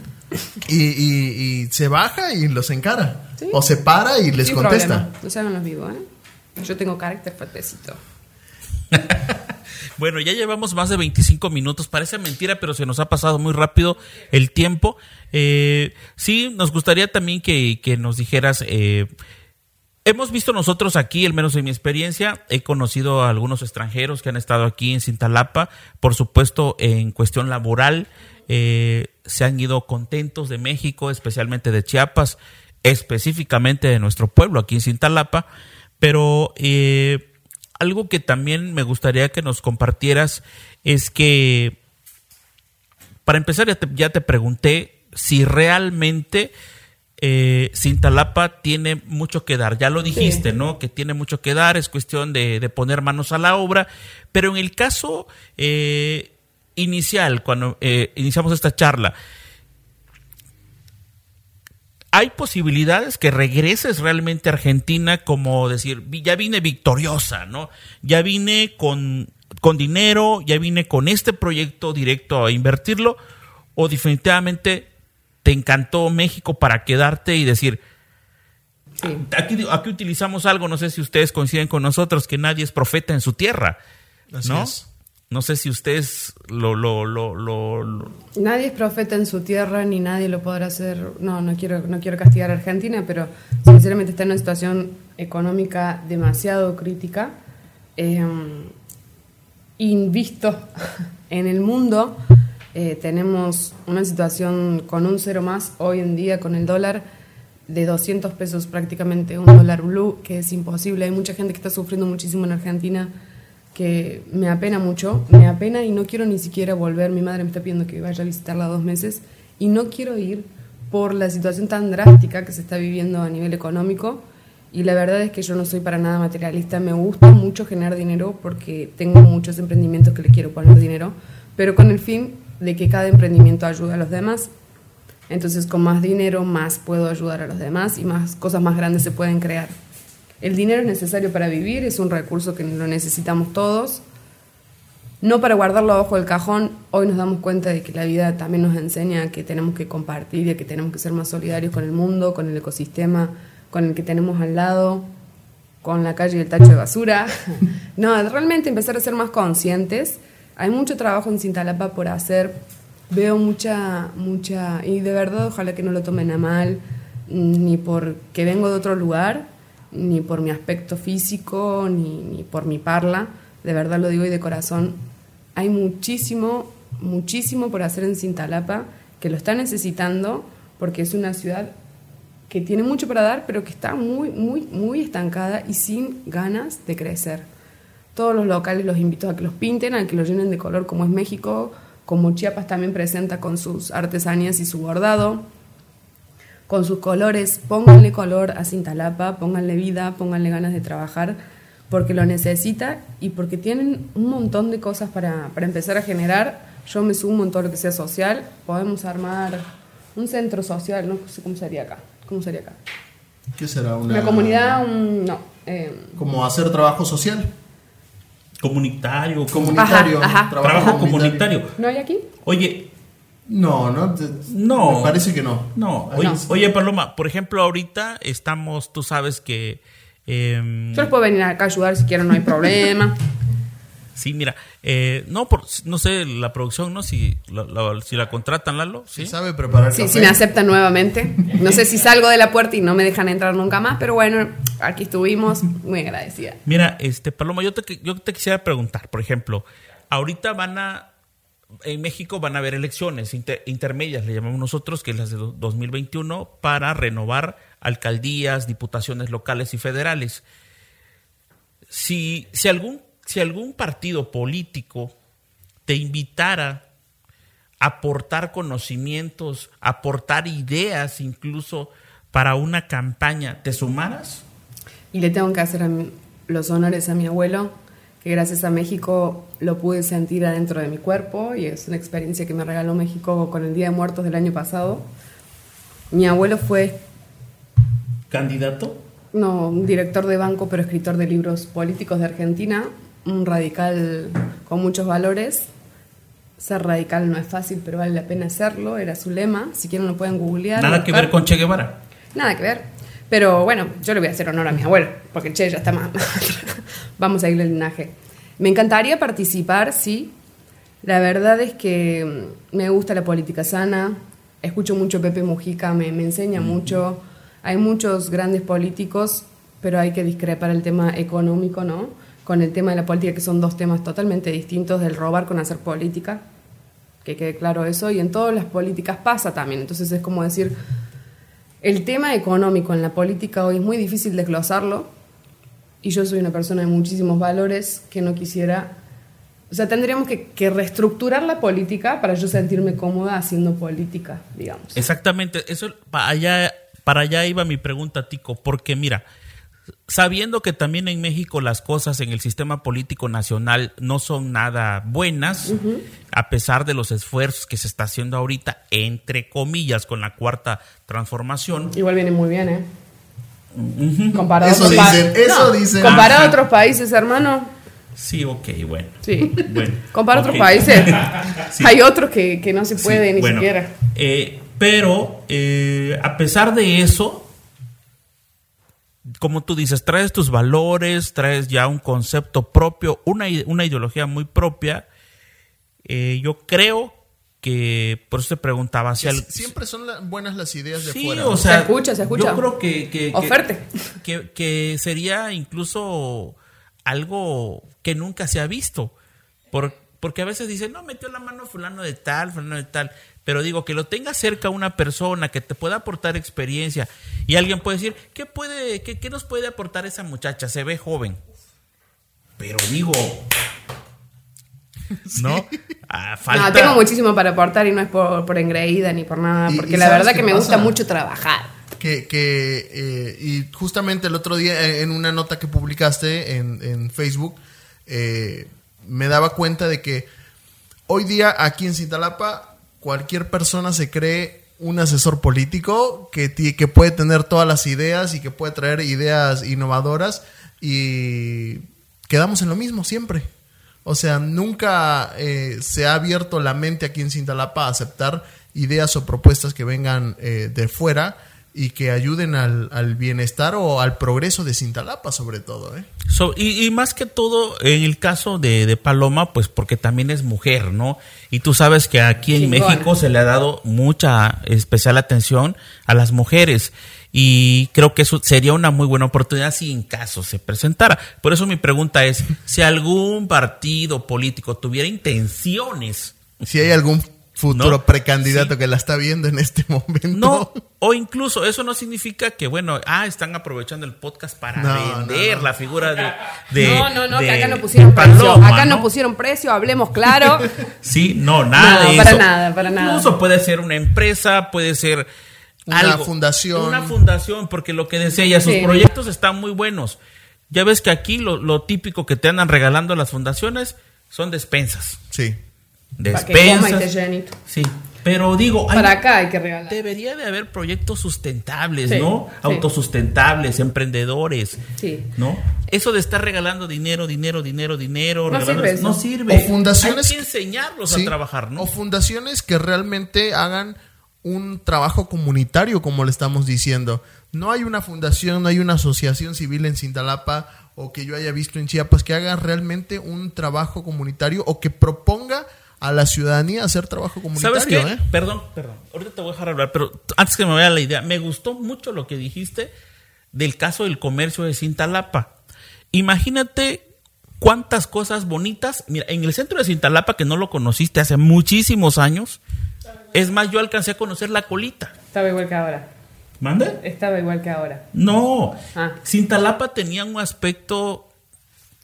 Y, y- y se baja y los encara. Sí. O se para y les Sin contesta. problema. No se hagan los vivos, ¿eh? Yo tengo carácter fuertecito. *laughs* Bueno, ya llevamos más de 25 minutos. Parece mentira, pero se nos ha pasado muy rápido el tiempo. Eh, sí, nos gustaría también que, nos dijeras. eh, hemos visto nosotros aquí, al menos en mi experiencia, he conocido a algunos extranjeros que han estado aquí en Cintalapa. Por supuesto, en cuestión laboral, eh, se han ido contentos de México, especialmente de Chiapas, específicamente de nuestro pueblo aquí en Cintalapa. Pero. eh, algo que también me gustaría que nos compartieras es que, para empezar, ya te, ya te pregunté si realmente eh, Cintalapa tiene mucho que dar. Ya lo dijiste, ¿no? Que tiene mucho que dar, es cuestión de, de poner manos a la obra. Pero en el caso eh, inicial, cuando eh, iniciamos esta charla, ¿Hay posibilidades que regreses realmente a Argentina como decir, "Vi- ya vine victoriosa, ¿no? Ya vine con, con dinero, ya vine con este proyecto directo a invertirlo? ¿O definitivamente te encantó México para quedarte y decir, Sí. aquí, aquí utilizamos algo, no sé si ustedes coinciden con nosotros, que nadie es profeta en su tierra, Así ¿no? es. No sé si ustedes lo, lo, lo, lo- Nadie es profeta en su tierra ni nadie lo podrá hacer. No, no quiero, no quiero castigar a Argentina, pero sinceramente está en una situación económica demasiado crítica. Eh, invisto *laughs* en el mundo, eh, tenemos una situación con un cero más hoy en día con el dólar de 200 pesos prácticamente, un dólar blue, que es imposible. Hay mucha gente que está sufriendo muchísimo en Argentina que me apena mucho, me apena y no quiero ni siquiera volver. Mi madre me está pidiendo que vaya a visitarla dos meses y no quiero ir por la situación tan drástica que se está viviendo a nivel económico. Y la verdad es que yo no soy para nada materialista, me gusta mucho generar dinero porque tengo muchos emprendimientos que le quiero poner dinero, pero con el fin de que cada emprendimiento ayude a los demás. Entonces con más dinero más puedo ayudar a los demás y más cosas más grandes se pueden crear. El dinero es necesario para vivir, es un recurso que lo necesitamos todos. No para guardarlo abajo del cajón, hoy nos damos cuenta de que la vida también nos enseña que tenemos que compartir y que tenemos que ser más solidarios con el mundo, con el ecosistema, con el que tenemos al lado, con la calle y el tacho de basura. *laughs* no, realmente empezar a ser más conscientes. Hay mucho trabajo en Cintalapa por hacer. Veo mucha, mucha, y de verdad ojalá que no lo tomen a mal, ni porque vengo de otro lugar, ni por mi aspecto físico, ni, ni por mi parla, de verdad lo digo y de corazón, hay muchísimo, muchísimo por hacer en Cintalapa, que lo está necesitando, porque es una ciudad que tiene mucho para dar, pero que está muy, muy, muy estancada y sin ganas de crecer. Todos los locales los invito a que los pinten, a que los llenen de color como es México, como Chiapas también presenta con sus artesanías y su bordado con sus colores, pónganle color a Cintalapa, pónganle vida, pónganle ganas de trabajar, porque lo necesita y porque tienen un montón de cosas para, para empezar a generar. Yo me sumo en todo lo que sea social, podemos armar un centro social, no sé cómo sería acá. ¿Cómo sería acá? ¿Qué será? Una, Una comunidad, un, no. eh, Como hacer trabajo social. Comunitario. Comunitario. Ajá, ajá. Trabajo comunitario. ¿No hay aquí? Oye, No, no. te- No. Me parece que no. no. Oye, No. oye, Paloma, por ejemplo, ahorita estamos, tú sabes que... em, Yo les puedo venir acá a ayudar si quieren, no hay problema. *laughs* Sí, mira, eh, no, por, no sé, la producción, ¿no? Si la, la- si la contratan, Lalo, ¿sí? Si sabe preparar Sí, café. si me aceptan nuevamente. No sé si salgo de la puerta y no me dejan entrar nunca más, pero bueno, aquí estuvimos, muy agradecida. Mira, este, Paloma, yo te, yo te quisiera preguntar, por ejemplo, ahorita van a, en México van a haber elecciones inter- intermedias, le llamamos nosotros, que es las de do- 2021, para renovar alcaldías, diputaciones locales y federales. Si, si, algún, si algún partido político te invitara a aportar conocimientos, aportar ideas incluso para una campaña, ¿te sumaras? Y le tengo que hacer los honores a mi abuelo, que gracias a México lo pude sentir adentro de mi cuerpo y es una experiencia que me regaló México con el Día de Muertos del año pasado. Mi abuelo fue, ¿Candidato? no, un director de banco, pero escritor de libros políticos de Argentina, un radical con muchos valores. Ser radical no es fácil, pero vale la pena hacerlo, era su lema. Si quieren lo pueden googlear. Nada que ver con Che Guevara. Nada que ver. Pero bueno, yo le voy a hacer honor a mi abuelo, porque Che ya está más. *laughs* Vamos a irle el linaje. Me encantaría participar, sí. La verdad es que mm, me gusta la política sana. Escucho mucho Pepe Mujica, me, me enseña mucho. Hay muchos grandes políticos, pero hay que discrepar el tema económico, ¿no? Con el tema de la política, que son dos temas totalmente distintos del robar con hacer política. Que quede claro eso. Y en todas las políticas pasa también. Entonces es como decir, el tema económico en la política hoy es muy difícil desglosarlo y yo soy una persona de muchísimos valores que no quisiera... O sea, tendríamos que, reestructurar la política para yo sentirme cómoda haciendo política, digamos. Exactamente, eso para allá, para allá iba mi pregunta, Tico, porque mira, sabiendo que también en México las cosas en el sistema político nacional no son nada buenas, a pesar de los esfuerzos que se está haciendo ahorita, entre comillas, con la cuarta transformación. Igual viene muy bien, ¿eh? Comparado Eso a otros dicen, eso dicen. Comparado Ajá. a otros países, hermano. Sí, ok, bueno. Sí. Bueno, Compara otros países. *laughs* Sí. Hay otros que, que no se puede Sí, ni bueno, siquiera. eh, pero eh, a pesar de eso, como tú dices, traes tus valores, traes ya un concepto propio, una, una ideología muy propia. Eh, yo creo que, por eso te preguntaba, si al- Siempre son la- buenas las ideas de Sí, fuera. o sea, Se escucha, se escucha. Yo creo que, que, que- Oferte. que, que sería incluso algo que nunca se ha visto. Por- porque a veces dicen, no, metió la mano fulano de tal, fulano de tal. Pero digo, que lo tenga cerca una persona que te pueda aportar experiencia. Y alguien puede decir, ¿qué, puede, qué, qué nos puede aportar esa muchacha? Se ve joven. Pero digo, *laughs* ¿no? Ah, falta... No, tengo muchísimo para aportar y no es por, por engreída ni por nada, Y- porque y la ¿sabes verdad que me pasa? gusta mucho trabajar. Que, que eh, y justamente el otro día eh, en una nota que publicaste en, en Facebook, eh, me daba cuenta de que hoy día aquí en Cintalapa cualquier persona se cree un asesor político que, que puede tener todas las ideas y que puede traer ideas innovadoras y quedamos en lo mismo siempre. O sea, nunca eh, se ha abierto la mente aquí en Cintalapa a aceptar ideas o propuestas que vengan eh, de fuera y que ayuden al, al bienestar o al progreso de Cintalapa sobre todo. ¿eh? So- y, y más que todo, en el caso de, de Paloma, pues porque también es mujer, ¿no? Y tú sabes que aquí en. México se le ha dado mucha especial atención a las mujeres. Y creo que eso sería una muy buena oportunidad si en caso se presentara. Por eso mi pregunta es, si algún partido político tuviera intenciones, Si hay algún futuro No, precandidato sí. que la está viendo en este momento. no, *laughs* o incluso eso no significa que, bueno, ah, están aprovechando el podcast para No, vender no, no. la figura de... de- no, no, no, de- que acá no pusieron precio. Acá no ¿no? pusieron precio, hablemos claro. *laughs* Sí, no, nada No, de para eso. nada, para nada. Incluso puede ser una empresa, puede ser Una algo. fundación. Una fundación, porque lo que decía ella, sus Sí. proyectos están muy buenos. Ya ves que aquí lo, lo típico que te andan regalando las fundaciones son despensas. Sí. Para que coma y te Despensas. llenito. Sí, pero digo, hay- Para acá hay que regalar. debería de haber proyectos sustentables, Sí, ¿no? sí. Autosustentables, emprendedores. Sí. ¿No? Eso de estar regalando dinero, dinero, dinero, dinero, No sirve eso. no sirve. O fundaciones Hay que enseñarlos Sí. a trabajar, ¿no? O fundaciones que realmente hagan un trabajo comunitario, como le estamos diciendo. No hay una fundación, no hay una asociación civil en Cintalapa o que yo haya visto en Chiapas que haga realmente un trabajo comunitario o que proponga a la ciudadanía hacer trabajo comunitario. ¿Sabes qué? ¿eh? Perdón, perdón. Ahorita te voy a dejar hablar, pero antes que me vaya la idea, me gustó mucho lo que dijiste del caso del comercio de Cintalapa. Imagínate cuántas cosas bonitas. Mira, en el centro de Cintalapa, que no lo conociste hace muchísimos años, es más, yo alcancé a conocer la colita. Estaba igual que ahora. ¿Mande? Estaba igual que ahora. No. Ah. Cintalapa tenía un aspecto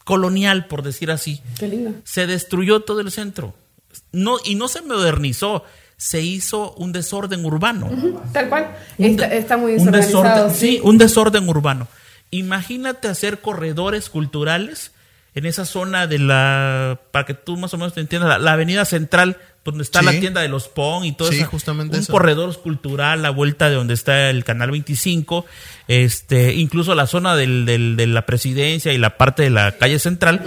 colonial, por decir así. Qué lindo. Se destruyó todo el centro. No, y no se modernizó, se hizo un desorden urbano. Tal cual. Un Está, muy un desorden, sí, un desorden urbano. Imagínate hacer corredores culturales en esa zona de la, para que tú más o menos te entiendas, la, la avenida central, donde está Sí. la tienda de los Pong y todo Sí, eso. justamente Un eso. corredor cultural, la vuelta de donde está el canal 25, este, incluso la zona del, del- de la presidencia y la parte de la calle central.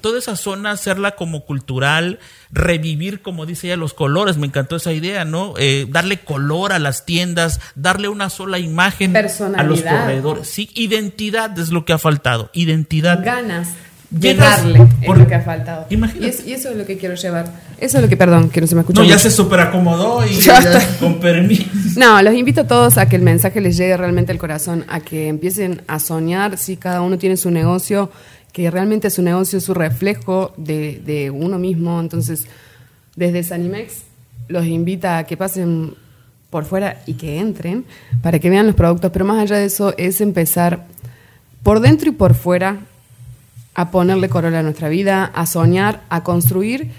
Toda esa zona, hacerla como cultural, revivir, como dice ella, los colores. Me encantó esa idea, ¿no? Eh, darle color a las tiendas, darle una sola imagen a los corredores. Sí, identidad es lo que ha faltado. Identidad. Ganas Llegas darle es por- lo que ha faltado. Imagínate. Y, es- y eso es lo que quiero llevar. Eso es lo que, perdón, que no se me escucha No, ya se super acomodó y *laughs* Ya con permiso. No, los invito a todos a que el mensaje les llegue realmente al corazón, a que empiecen a soñar si cada uno tiene su negocio, que realmente su negocio es su reflejo de, de uno mismo. Entonces, desde Sanimex los invita a que pasen por fuera y que entren para que vean los productos, pero más allá de eso es empezar por dentro y por fuera a ponerle color a nuestra vida, a soñar, a construir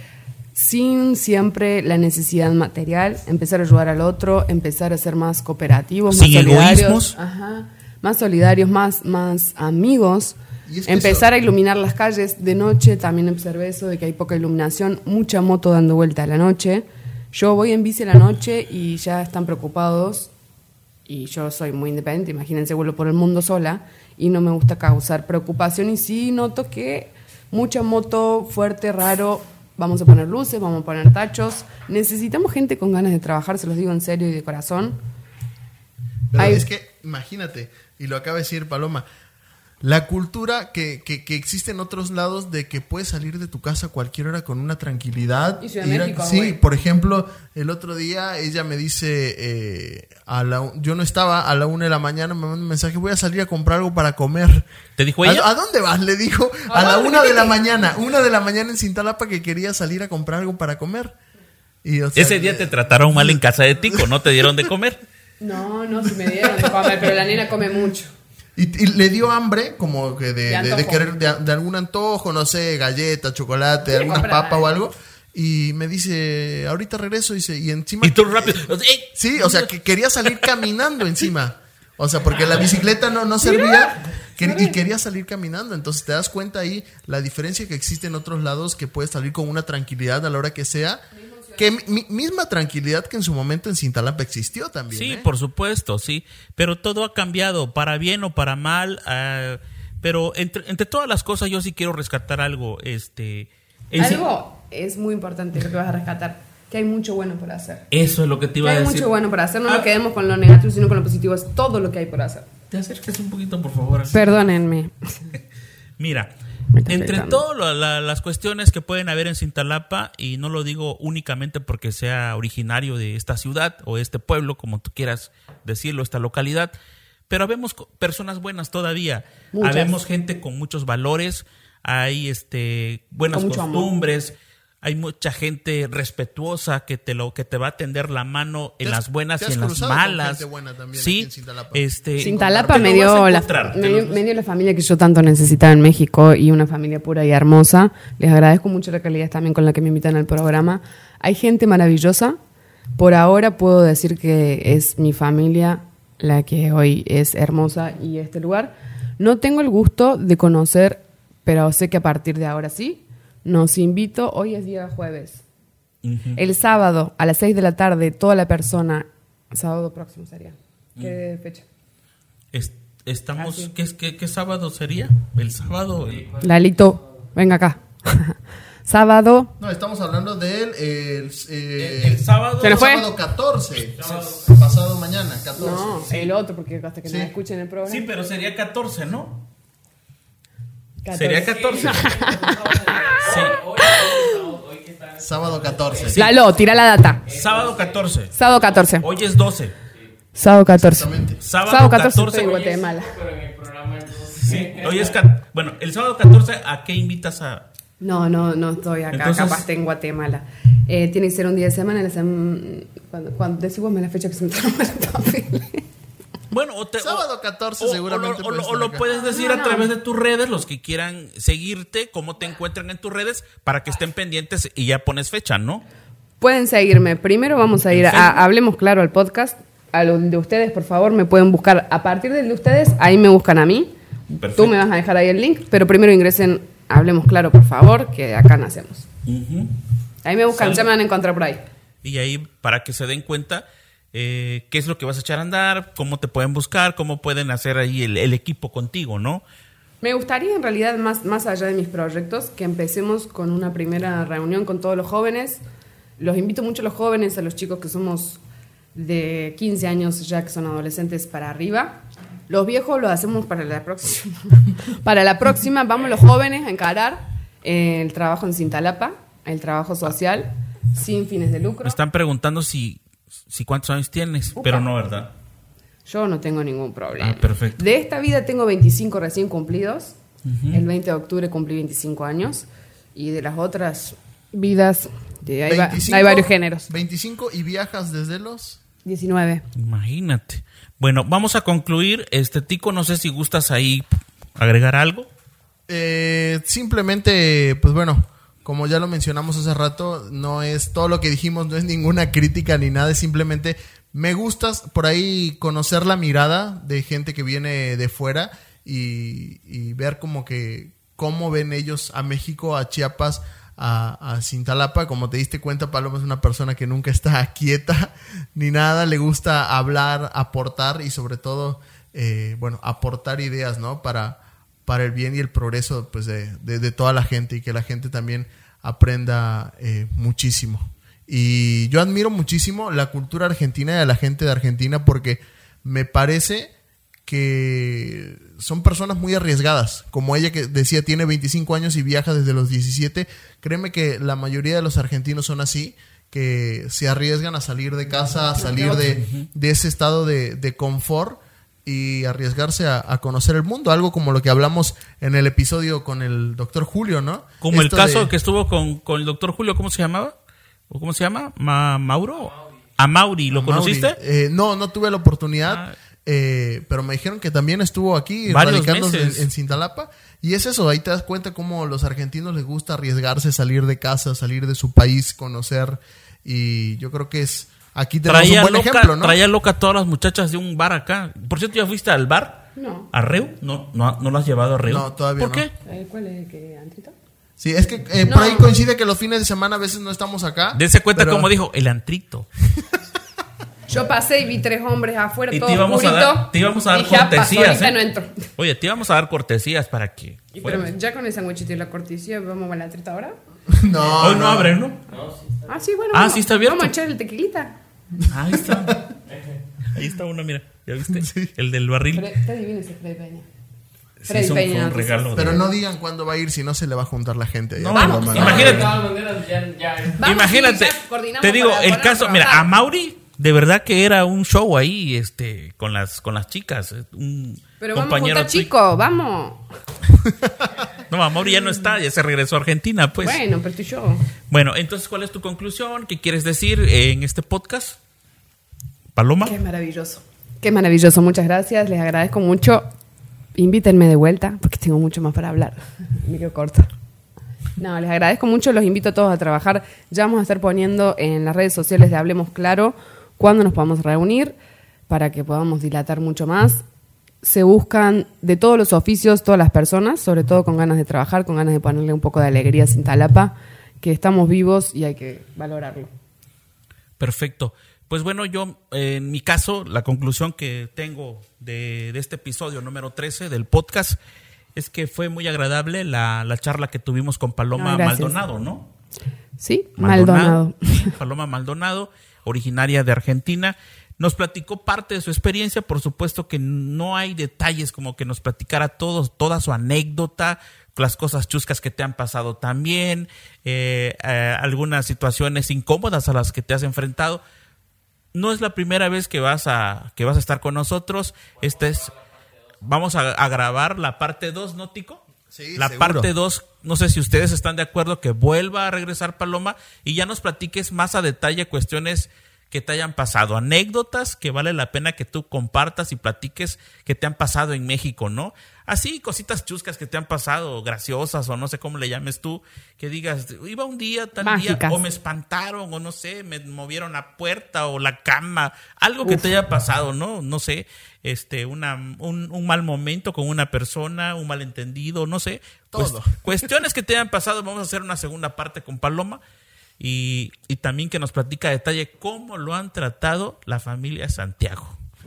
sin siempre la necesidad material, empezar a ayudar al otro, empezar a ser más cooperativos, Sin más solidarios, ajá, más solidarios, más, más amigos, es que empezar eso- a iluminar las calles de noche, también observé eso de que hay poca iluminación, mucha moto dando vuelta a la noche. Yo voy en bici a la noche y ya están preocupados y yo soy muy independiente, imagínense, vuelo por el mundo sola y no me gusta causar preocupación y sí noto que mucha moto fuerte, raro, vamos a poner luces, vamos a poner tachos, necesitamos gente con ganas de trabajar, se los digo en serio y de corazón. Pero Hay- es que, imagínate, y lo acaba de decir Paloma, la cultura que, que, que existe en otros lados de que puedes salir de tu casa a cualquier hora con una tranquilidad. Y Ciudad de ir a- México, sí, por ejemplo, el otro día ella me dice, eh, a la, yo no estaba a la una de la mañana, me manda un mensaje, voy a salir a comprar algo para comer. ¿Te dijo ¿A, ella? a dónde vas? Le dijo a la una de la mañana, una de la mañana en Cintalapa que quería salir a comprar algo para comer. Y, o sea, Ese día te trataron mal en casa de Tico, no te dieron de comer. No, no, si me dieron de comer, pero la nena come mucho. Y, y le dio hambre, como que de, querer, de, de algún antojo, no sé, galleta, chocolate, alguna papa o algo. Y me dice, ahorita regreso, dice, y encima. Y tú rápido. ¡ey! Sí, o sea, que quería salir *laughs* caminando encima. O sea, porque la bicicleta no, no servía que- y quería salir caminando. Entonces te das cuenta ahí la diferencia que existe en otros lados que puedes salir con una tranquilidad a la hora que sea. Que mi- misma tranquilidad que en su momento en Cintalapa existió también. Sí, ¿eh? por supuesto, sí. Pero todo ha cambiado, para bien o para mal. ah, pero entre, entre todas las cosas, yo sí quiero rescatar algo. Este, sí- Algo es muy importante lo que vas a rescatar, que hay mucho bueno por hacer. eso es lo que te Que iba a hay decir. mucho bueno por hacer, no Ah, nos quedemos con lo negativo, sino con lo positivo, es todo lo que hay por hacer. Te acercas un poquito, por favor. así. Perdónenme. *laughs* Mira, entre todas las cuestiones que pueden haber en Cintalapa, y no lo digo únicamente porque sea originario de esta ciudad o este pueblo, como tú quieras decirlo, esta localidad, pero habemos personas buenas todavía, Muchas. habemos gente con muchos valores, hay este buenas amor. Hay mucha gente respetuosa que te lo que te va a tender la mano en las buenas y en las malas. gente buena también sí, aquí en Cintalapa. este Cintalapa me dio, la, me, dio, me dio la familia que yo tanto necesitaba en México y una familia pura y hermosa. Les agradezco mucho la calidad también con la que me invitan al programa. Hay gente maravillosa. Por ahora puedo decir que es mi familia la que hoy es hermosa y este lugar. No tengo el gusto de conocer, pero sé que a partir de ahora sí. Nos invito, hoy es día jueves. Ujú. El sábado a las 6 de la tarde, toda la persona, sábado próximo sería. ¿Qué Mm. fecha? Es- estamos, Así. ¿qué, es- qué, qué sábado sería? El sábado. el- Lalito, venga acá. *laughs* sábado, No, estamos hablando del el, eh, El- el sábado- ¿Se fue? sábado 14. Pasado mañana, 14. no, el otro, porque hasta que Sí. nos escuchen el programa. Sí, pero sería 14, ¿no? 14. Sería 14. *laughs* sí. Sábado 14. Lalo, tira la data. Sábado 14. Sábado 14. Hoy es 12. Sábado 14. Exactamente. Sábado, Sábado 14, 14. estoy en Guatemala. sí, hoy es bueno, el sábado 14 ¿a qué invitas a No, no, no estoy acá, Entonces- capaz estoy en Guatemala. Eh, tiene que ser un día de semana. en la sem- cuando, cuando decimos la fecha que se me trajo el papel. Bueno, o te- Sábado o- 14 o- seguramente O, lo- o lo- puedes decir No, a no. través de tus redes, los que quieran seguirte, cómo te encuentran en tus redes, para que estén pendientes y ya pones fecha, ¿no? Pueden seguirme. Primero vamos a ir ¿En a? Hablemos Claro al podcast. A lo de ustedes, por favor, me pueden buscar. A partir del de ustedes, ahí me buscan a mí. Perfecto. Tú me vas a dejar ahí el link, pero primero ingresen Hablemos Claro, por favor, que acá nacemos. Ahí me buscan, Sale. ya me van a encontrar por ahí. Y ahí para que se den cuenta eh, qué es lo que vas a echar a andar, cómo te pueden buscar, cómo pueden hacer ahí el, el equipo contigo, ¿no? Me gustaría, en realidad, más, más allá de mis proyectos, que empecemos con una primera reunión con todos los jóvenes. Los invito mucho a los jóvenes, a los chicos que somos de 15 años ya que son adolescentes para arriba. Los viejos los hacemos para la próxima. *laughs* para la próxima vamos los jóvenes a encarar eh, el trabajo en Cintalapa, el trabajo social, sin fines de lucro. Me están preguntando si, si cuántos años tienes, Upa. pero no, ¿verdad? Yo no tengo ningún problema. Ah, perfecto. De esta vida tengo 25 recién cumplidos. El 20 de octubre cumplí 25 años. Y de las otras vidas, de- hay, va- 25, hay varios géneros. 25 y viajas desde los 19. Imagínate. Bueno, vamos a concluir. Este Tico, no sé si gustas ahí agregar algo. Eh, simplemente, pues bueno, como ya lo mencionamos hace rato, no es todo lo que dijimos, no es ninguna crítica ni nada, es simplemente me gusta por ahí conocer la mirada de gente que viene de fuera y, ver como que cómo ven ellos a México, a Chiapas, a, a Cintalapa. Como te diste cuenta, Paloma es una persona que nunca está *laughs* quieta ni nada, le gusta hablar, aportar y sobre todo, eh, bueno, aportar ideas, ¿no? Para, para el bien y el progreso pues, de, de- de toda la gente y que la gente también aprenda eh, muchísimo. Y yo admiro muchísimo la cultura argentina y a la gente de Argentina porque me parece que son personas muy arriesgadas. Como ella que decía, tiene 25 años y viaja desde los 17. Créeme que la mayoría de los argentinos son así, que se arriesgan a salir de casa, a salir de, de ese estado de, de confort y arriesgarse a, a conocer el mundo. Algo como lo que hablamos en el episodio con el doctor Julio, ¿no? Como Esto el caso de- que estuvo con, con el doctor Julio, ¿cómo se llamaba? ¿O ¿Cómo se llama? Ma- ¿Mauro? A Mauri, ¿lo Mauri. conociste? Eh, no, no tuve la oportunidad. Ah. eh, pero me dijeron que también estuvo aquí radicándose en, en Cintalapa. Y es eso, ahí te das cuenta cómo a los argentinos les gusta arriesgarse, salir de casa, salir de su país, conocer. Y yo creo que es. Aquí tenemos Traía un buen loca, ejemplo, ¿no? traía loca a todas las muchachas de un bar acá. Por cierto, ¿ya fuiste al bar? No. ¿A Reu? ¿No, no, no lo has llevado a Reu? No, todavía ¿Por no. qué? Eh, ¿Cuál es el que, Antrito? Sí, es que eh, No. por ahí coincide que los fines de semana a veces no estamos acá. Dense cuenta pero- como dijo, el antrito. *laughs* Yo pasé y vi tres hombres afuera, Y todo te íbamos, a dar, te íbamos a dar cortesías. ¿eh? no entro. Oye, te íbamos a dar cortesías para que. Y pero ya con el sándwichito y la cortesía, ¿vamos a la treta ahora? *laughs* No, Hoy no abren, ¿no? Ah, sí, bueno. Ah, vamos- sí está abierto. Vamos a echar el tequilita. Ahí está. Ahí está uno, mira. ¿Ya viste? *laughs* El del barril. Fre- Está divino ese Freddy Peña. Sí, Freddy es un, Peña, fue un entonces. regalo. de- Pero no digan cuándo va a ir, si no se le va a juntar la gente. No, por vamos, la mano. imagínate. Vamos, te digo, el caso, mira, a Mauri, de verdad que era un show ahí, este, con las, con las chicas, eh, un Pero vamos compañero juntos, tuyo. chicos, vamos. *laughs* No, a Mauri ya no está, ya se regresó a Argentina, pues. Bueno. Bueno, pero tú y yo. entonces, ¿cuál es tu conclusión? ¿Qué quieres decir en este podcast? Paloma. Qué maravilloso. Qué maravilloso, muchas gracias, les agradezco mucho. Invítenme de vuelta, porque tengo mucho más para hablar. *laughs* Me quedo corto. No, les agradezco mucho, los invito a todos a trabajar. Ya vamos a estar poniendo en las redes sociales de Hablemos Claro cuándo nos podamos reunir para que podamos dilatar mucho más. Se buscan de todos los oficios, todas las personas, sobre todo con ganas de trabajar, con ganas de ponerle un poco de alegría a Cintalapa, que estamos vivos y hay que valorarlo. Perfecto. Pues bueno, yo, en mi caso, la conclusión que tengo de, de este episodio número 13 del podcast es que fue muy agradable la, la charla que tuvimos con Paloma. Maldonado, ¿no? ¿Sí? Maldonado. Paloma Maldonado, originaria de Argentina. Nos platicó parte de su experiencia, por supuesto que no hay detalles como que nos platicara todos, toda su anécdota, las cosas chuscas que te han pasado también, eh, eh, algunas situaciones incómodas a las que te has enfrentado. No es la primera vez que vas a, que vas a estar con nosotros. Esta es, vamos a, a grabar la parte 2, ¿no, Tico? Sí, la seguro. parte 2, no sé si ustedes están de acuerdo que vuelva a regresar Paloma y ya nos platiques más a detalle cuestiones que te hayan pasado, anécdotas que vale la pena que tú compartas y platiques que te han pasado en México, ¿no? Así, cositas chuscas que te han pasado, graciosas o no sé cómo le llames tú, que digas, iba un día, tal Mágicas. día, o me espantaron, o no sé, me movieron la puerta o la cama, algo que te haya pasado, ¿no? No sé, este, una, un, un mal momento con una persona, un malentendido, no sé. Pues, Todo. cuestiones que te hayan pasado, vamos a hacer una segunda parte con Paloma. Y, y también que nos platica a detalle cómo lo han tratado la familia Santiago. *laughs*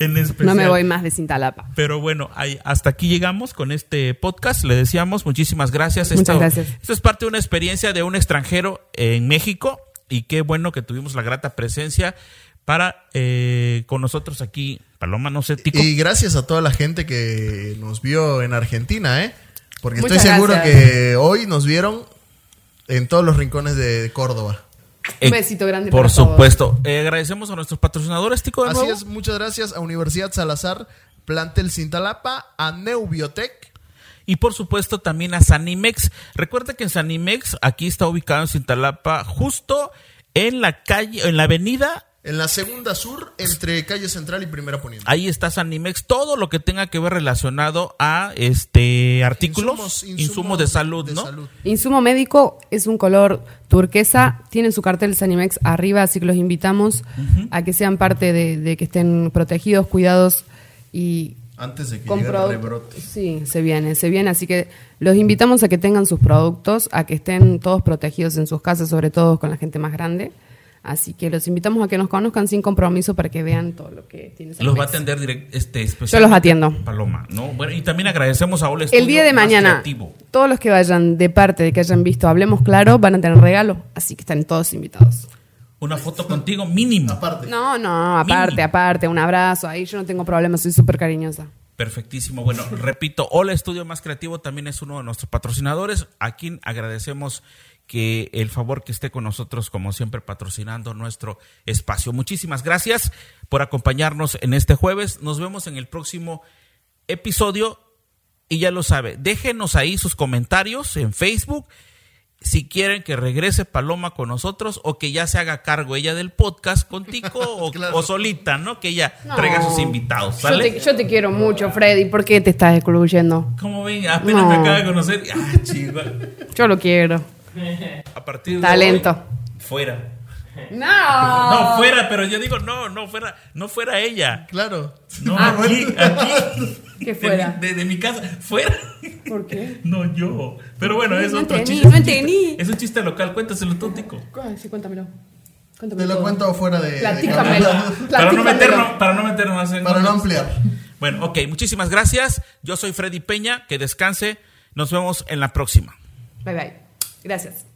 en especial. No me voy más de Cintalapa. Pero bueno, ahí- hasta aquí llegamos con este podcast. Le decíamos muchísimas gracias. Muchas Esto- gracias. Esto es parte de una experiencia de un extranjero en México y qué bueno que tuvimos la grata presencia para eh, con nosotros aquí. Paloma, no sé, Tico. Y gracias a toda la gente que nos vio en Argentina, ¿eh? Porque Muchas estoy seguro gracias. que hoy nos vieron en todos los rincones de Córdoba. Un besito grande Eh, Por para todos. supuesto. Eh, agradecemos a nuestros patrocinadores, Tico. De Así nuevo. es, muchas gracias a Universidad Salazar, Plantel Cintalapa, a Neubiotec. Y por supuesto también a Sanimex. Recuerda que en Sanimex, aquí está ubicado en Cintalapa, justo en la calle, en la avenida En la segunda sur, entre calle central y primera poniente. Ahí está Sanimex, todo lo que tenga que ver relacionado a este artículos, Insumos- insumos, insumos de salud, de ¿no? salud. Insumo médico es un color turquesa, tiene su cartel Sanimex arriba, así que los invitamos a que sean parte de, de que estén protegidos, cuidados y Antes de que con llegara el produ- rebrote. Sí, se viene, se viene, así que los invitamos a que tengan sus productos, a que estén todos protegidos en sus casas, sobre todo con la gente más grande. Así que los invitamos a que nos conozcan sin compromiso para que vean todo lo que tiene Los va a atender direct, este, Yo los atiendo. Paloma, ¿no? Bueno, y también agradecemos a Ole El día de mañana, todos los que vayan de parte de que hayan visto Hablemos Claro van a tener regalo, así que están todos invitados. Una foto contigo mínimo. Aparte. No, no, aparte, Mínimo. aparte, un abrazo, ahí yo no tengo problema, soy súper cariñosa. Perfectísimo. Bueno, *laughs* repito, Hola Estudio Más Creativo también es uno de nuestros patrocinadores, a quien agradecemos que el favor que esté con nosotros, como siempre, patrocinando nuestro espacio. Muchísimas gracias por acompañarnos en este jueves. Nos vemos en el próximo episodio. Y ya lo sabe, déjenos ahí sus comentarios en Facebook si quieren que regrese Paloma con nosotros o que ya se haga cargo ella del podcast con Tico *laughs* o, Claro. o solita, ¿no? Que ella No. traiga a sus invitados, Yo ¿sale? te, yo te quiero mucho, Freddy. ¿Por qué te estás excluyendo? ¿Cómo ven? Apenas No. me acaba de conocer. Ah, chico. Yo lo quiero. *laughs* A partir de Talento. hoy, fuera. No. No, fuera, pero yo digo, no, no fuera, no fuera ella. Claro. No, Ah. aquí, aquí. Que De fuera. mi- De, de mi casa, fuera. ¿Por qué? No yo. Pero bueno, es No otro entendí, chiste. no es un chiste- entendí. Es un chiste local, cuéntaselo tú, Tico. Ay, sí, cuéntamelo. Te Cuéntamelo lo todo. cuento fuera de. Platícamelo. Para no, meternos, para no meternos en... Para no ampliar. Bueno, ok, muchísimas gracias. Yo soy Freddy Peña, que descanse. Nos vemos en la próxima. Bye bye. Gracias.